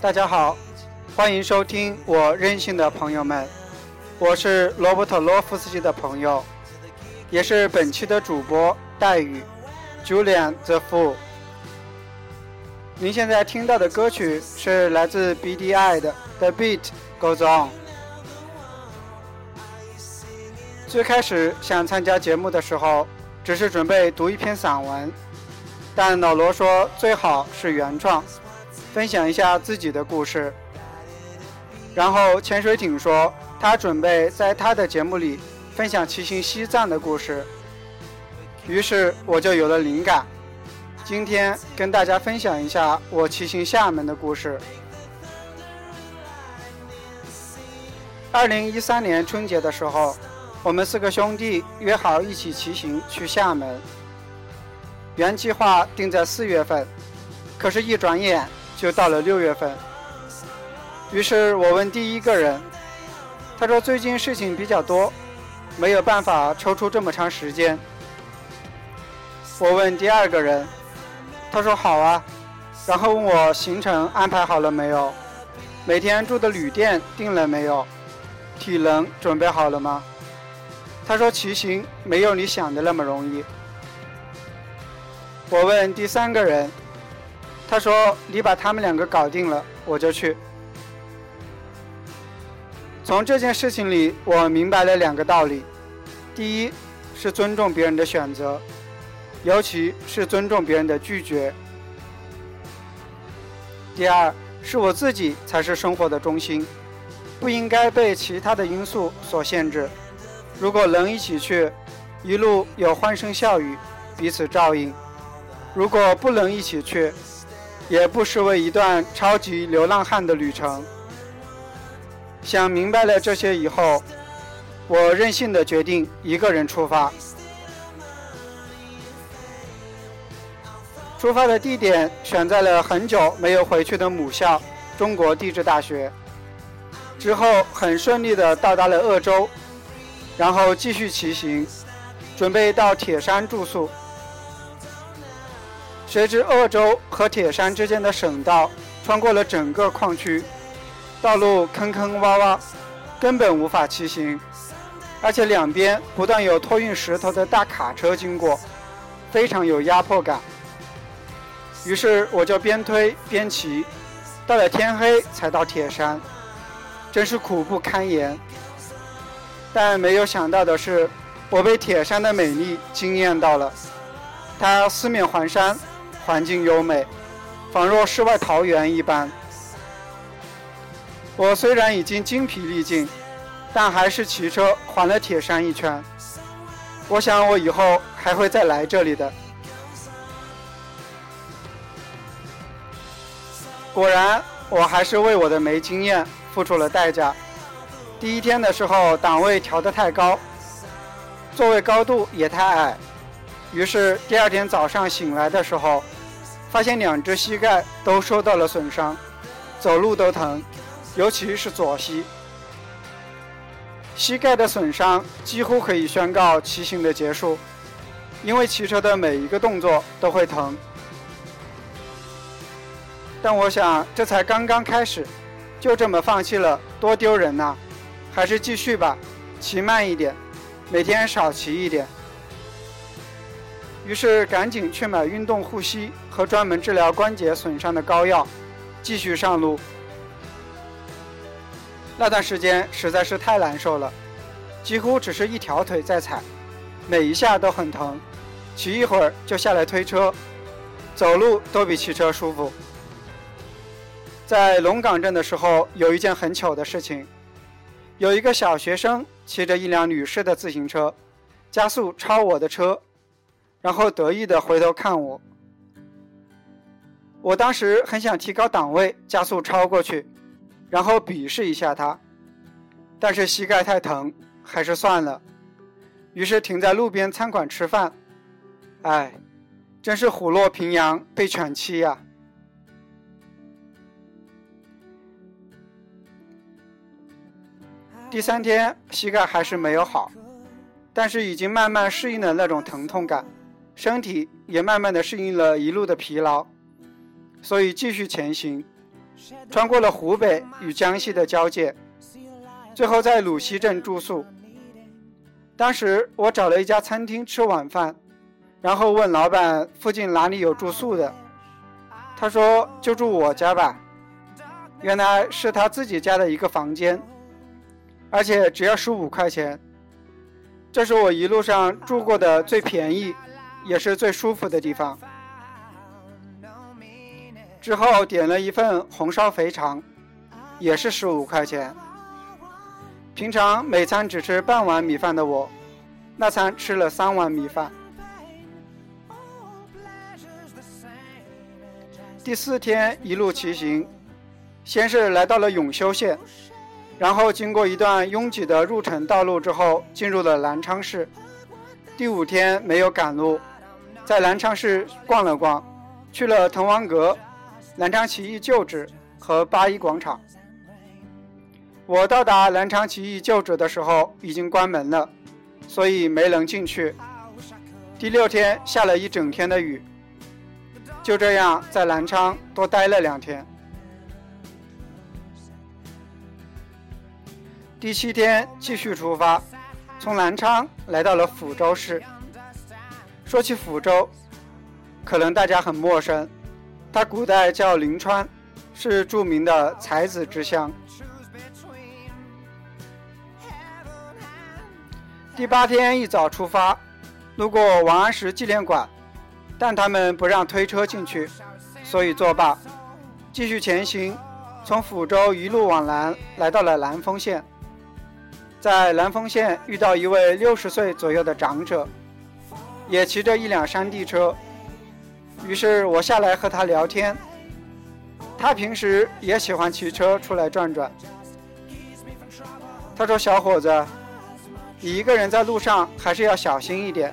大家好，欢迎收听我任性的朋友们，我是罗伯特·罗夫斯基的朋友，也是本期的主播戴宇，Julian the Fool。您现在听到的歌曲是来自 BDI 的《The Beat Goes On》。最开始想参加节目的时候，只是准备读一篇散文，但老罗说最好是原创，分享一下自己的故事。然后潜水艇说他准备在他的节目里分享骑行西藏的故事，于是我就有了灵感。今天跟大家分享一下我骑行厦门的故事。二零一三年春节的时候，我们四个兄弟约好一起骑行去厦门。原计划定在四月份，可是，一转眼就到了六月份。于是我问第一个人，他说最近事情比较多，没有办法抽出这么长时间。我问第二个人。他说好啊，然后问我行程安排好了没有，每天住的旅店订了没有，体能准备好了吗？他说骑行没有你想的那么容易。我问第三个人，他说你把他们两个搞定了，我就去。从这件事情里，我明白了两个道理：第一，是尊重别人的选择。尤其是尊重别人的拒绝。第二，是我自己才是生活的中心，不应该被其他的因素所限制。如果能一起去，一路有欢声笑语，彼此照应；如果不能一起去，也不失为一段超级流浪汉的旅程。想明白了这些以后，我任性的决定一个人出发。出发的地点选在了很久没有回去的母校——中国地质大学。之后很顺利地到达了鄂州，然后继续骑行，准备到铁山住宿。谁知鄂州和铁山之间的省道穿过了整个矿区，道路坑坑洼洼，根本无法骑行，而且两边不断有托运石头的大卡车经过，非常有压迫感。于是我就边推边骑，到了天黑才到铁山，真是苦不堪言。但没有想到的是，我被铁山的美丽惊艳到了。它四面环山，环境优美，仿若世外桃源一般。我虽然已经精疲力尽，但还是骑车环了铁山一圈。我想我以后还会再来这里的。果然，我还是为我的没经验付出了代价。第一天的时候，档位调得太高，座位高度也太矮，于是第二天早上醒来的时候，发现两只膝盖都受到了损伤，走路都疼，尤其是左膝。膝盖的损伤几乎可以宣告骑行的结束，因为骑车的每一个动作都会疼。但我想，这才刚刚开始，就这么放弃了，多丢人呐！还是继续吧，骑慢一点，每天少骑一点。于是赶紧去买运动护膝和专门治疗关节损伤的膏药，继续上路。那段时间实在是太难受了，几乎只是一条腿在踩，每一下都很疼，骑一会儿就下来推车，走路都比骑车舒服。在龙岗镇的时候，有一件很糗的事情，有一个小学生骑着一辆女士的自行车，加速超我的车，然后得意地回头看我。我当时很想提高档位，加速超过去，然后鄙视一下他，但是膝盖太疼，还是算了。于是停在路边餐馆吃饭。哎，真是虎落平阳被犬欺呀！第三天，膝盖还是没有好，但是已经慢慢适应了那种疼痛感，身体也慢慢的适应了一路的疲劳，所以继续前行，穿过了湖北与江西的交界，最后在鲁西镇住宿。当时我找了一家餐厅吃晚饭，然后问老板附近哪里有住宿的，他说就住我家吧。原来是他自己家的一个房间，而且只要十五块钱。这是我一路上住过的最便宜，也是最舒服的地方。之后点了一份红烧肥肠，也是十五块钱。平常每餐只吃半碗米饭的我，那餐吃了三碗米饭。第四天一路骑行，先是来到了永修县，然后经过一段拥挤的入城道路之后，进入了南昌市。第五天没有赶路，在南昌市逛了逛，去了滕王阁、南昌起义旧址和八一广场。我到达南昌起义旧址的时候已经关门了，所以没能进去。第六天下了一整天的雨，就这样在南昌多待了两天。第七天继续出发，从南昌来到了抚州市。说起抚州，可能大家很陌生，它古代叫临川，是著名的才子之乡。第八天一早出发，路过王安石纪念馆，但他们不让推车进去，所以作罢。继续前行，从抚州一路往南，来到了南丰县。在南丰县遇到一位六十岁左右的长者，也骑着一辆山地车，于是我下来和他聊天。他平时也喜欢骑车出来转转。他说：“小伙子。”你一个人在路上还是要小心一点。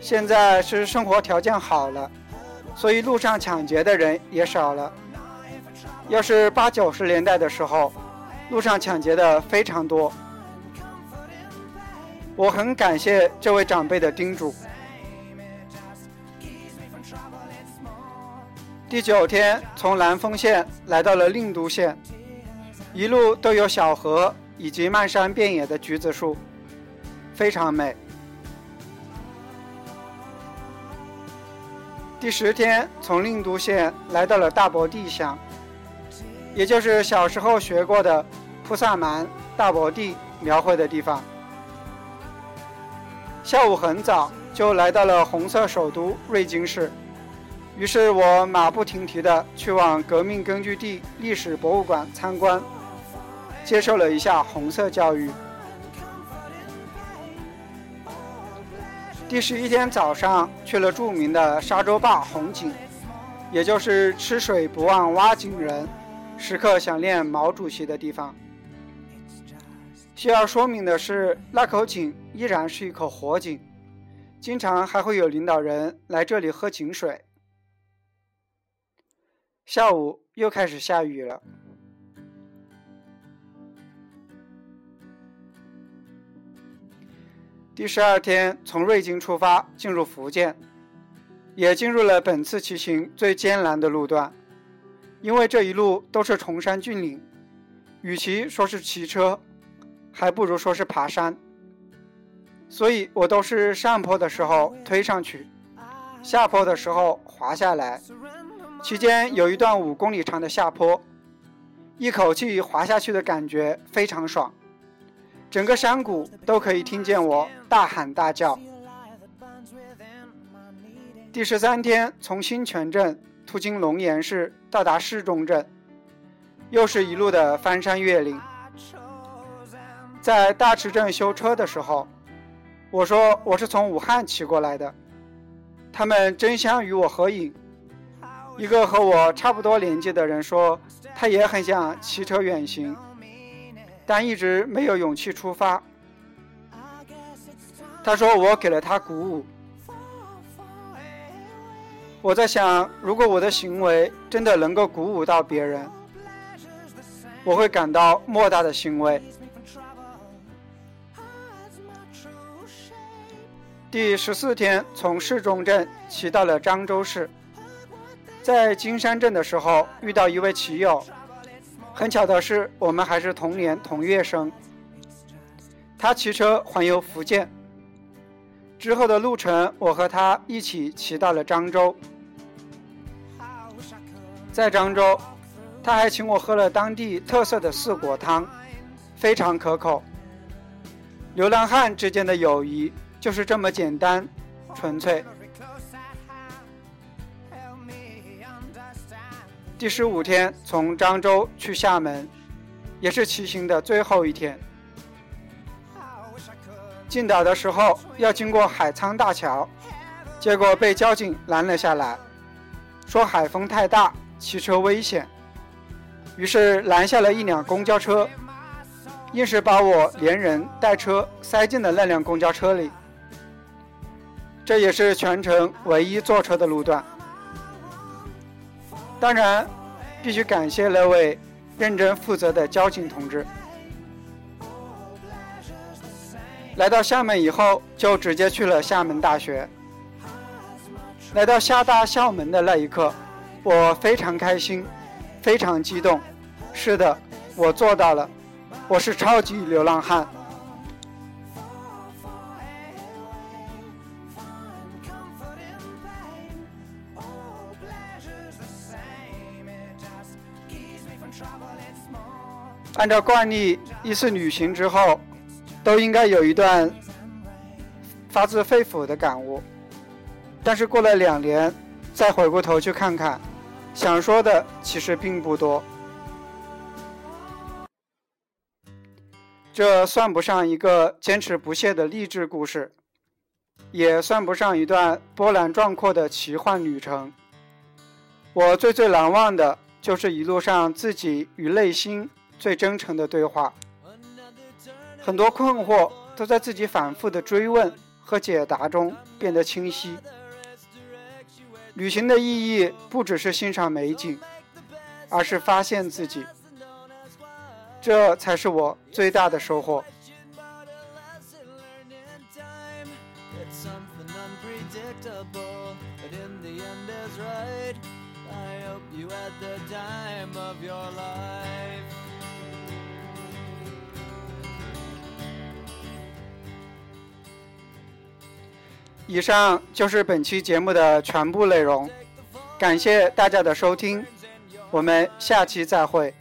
现在是生活条件好了，所以路上抢劫的人也少了。要是八九十年代的时候，路上抢劫的非常多。我很感谢这位长辈的叮嘱。第九天，从南丰县来到了令都县，一路都有小河以及漫山遍野的橘子树。非常美。第十天，从令都县来到了大伯地乡，也就是小时候学过的菩萨蛮、大伯地描绘的地方。下午很早就来到了红色首都瑞金市，于是我马不停蹄的去往革命根据地历史博物馆参观，接受了一下红色教育。第十一天早上去了著名的沙洲坝红井，也就是吃水不忘挖井人，时刻想念毛主席的地方。需要说明的是，那口井依然是一口活井，经常还会有领导人来这里喝井水。下午又开始下雨了。第十二天，从瑞金出发，进入福建，也进入了本次骑行最艰难的路段。因为这一路都是崇山峻岭，与其说是骑车，还不如说是爬山。所以我都是上坡的时候推上去，下坡的时候滑下来。期间有一段五公里长的下坡，一口气滑下去的感觉非常爽。整个山谷都可以听见我大喊大叫。第十三天，从新泉镇途经龙岩市，到达市中镇，又是一路的翻山越岭。在大池镇修车的时候，我说我是从武汉骑过来的，他们争相与我合影。一个和我差不多年纪的人说，他也很想骑车远行。但一直没有勇气出发。他说我给了他鼓舞。我在想，如果我的行为真的能够鼓舞到别人，我会感到莫大的欣慰。第十四天，从市中镇骑到了漳州市，在金山镇的时候遇到一位骑友，很巧的是，我们还是同年同月生。他骑车环游福建，之后的路程，我和他一起骑到了漳州。在漳州，他还请我喝了当地特色的四果汤，非常可口。流浪汉之间的友谊就是这么简单、纯粹。第十五天从漳州去厦门，也是骑行的最后一天。进岛的时候要经过海沧大桥，结果被交警拦了下来，说海风太大，骑车危险。于是拦下了一辆公交车，硬是把我连人带车塞进了那辆公交车里。这也是全程唯一坐车的路段。当然，必须感谢那位认真负责的交警同志。来到厦门以后，就直接去了厦门大学。来到厦大校门的那一刻，我非常开心，非常激动。是的，我做到了，我是超级流浪汉。按照惯例，一次旅行之后，都应该有一段发自肺腑的感悟。但是过了两年，再回过头去看看，想说的其实并不多。这算不上一个坚持不懈的励志故事，也算不上一段波澜壮阔的奇幻旅程。我最最难忘的就是一路上自己与内心。最真诚的对话，很多困惑都在自己反复的追问和解答中变得清晰。旅行的意义不只是欣赏美景，而是发现自己，这才是我最大的收获。以上就是本期节目的全部内容，感谢大家的收听，我们下期再会。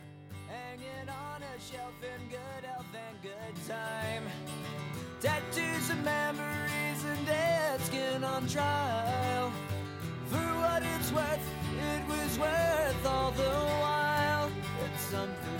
something